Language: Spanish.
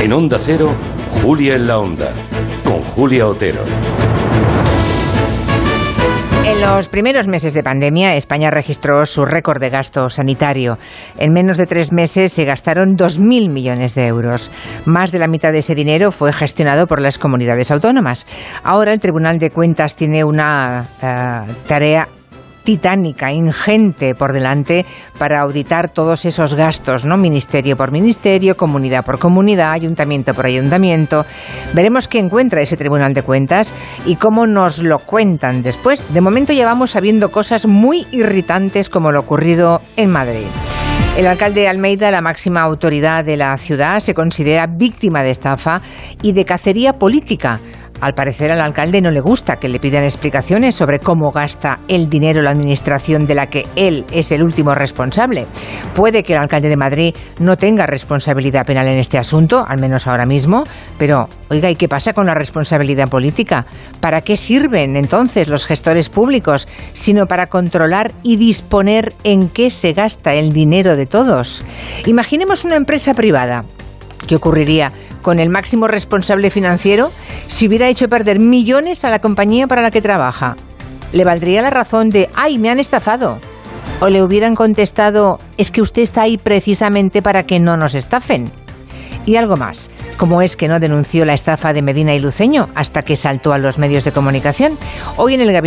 En Onda Cero, Julia en la Onda, con Julia Otero. En los primeros meses de pandemia, España registró su récord de gasto sanitario. En menos de tres meses se gastaron 2.000 millones de euros. Más de la mitad de ese dinero fue gestionado por las comunidades autónomas. Ahora el Tribunal de Cuentas tiene una uh, tarea titánica, ingente por delante para auditar todos esos gastos, ¿no? Ministerio por ministerio, comunidad por comunidad, ayuntamiento por ayuntamiento. Veremos qué encuentra ese Tribunal de Cuentas y cómo nos lo cuentan después. De momento llevamos sabiendo cosas muy irritantes como lo ocurrido en Madrid. El alcalde Almeida, la máxima autoridad de la ciudad, se considera víctima de estafa y de cacería política al parecer al alcalde no le gusta que le pidan explicaciones sobre cómo gasta el dinero la administración de la que él es el último responsable. Puede que el alcalde de Madrid no tenga responsabilidad penal en este asunto, al menos ahora mismo, pero oiga, ¿y qué pasa con la responsabilidad política? ¿Para qué sirven entonces los gestores públicos sino para controlar y disponer en qué se gasta el dinero de todos? Imaginemos una empresa privada ¿Qué ocurriría con el máximo responsable financiero si hubiera hecho perder millones a la compañía para la que trabaja? ¿Le valdría la razón de, ay, me han estafado? ¿O le hubieran contestado, es que usted está ahí precisamente para que no nos estafen? Y algo más, ¿cómo es que no denunció la estafa de Medina y Luceño hasta que saltó a los medios de comunicación? Hoy en el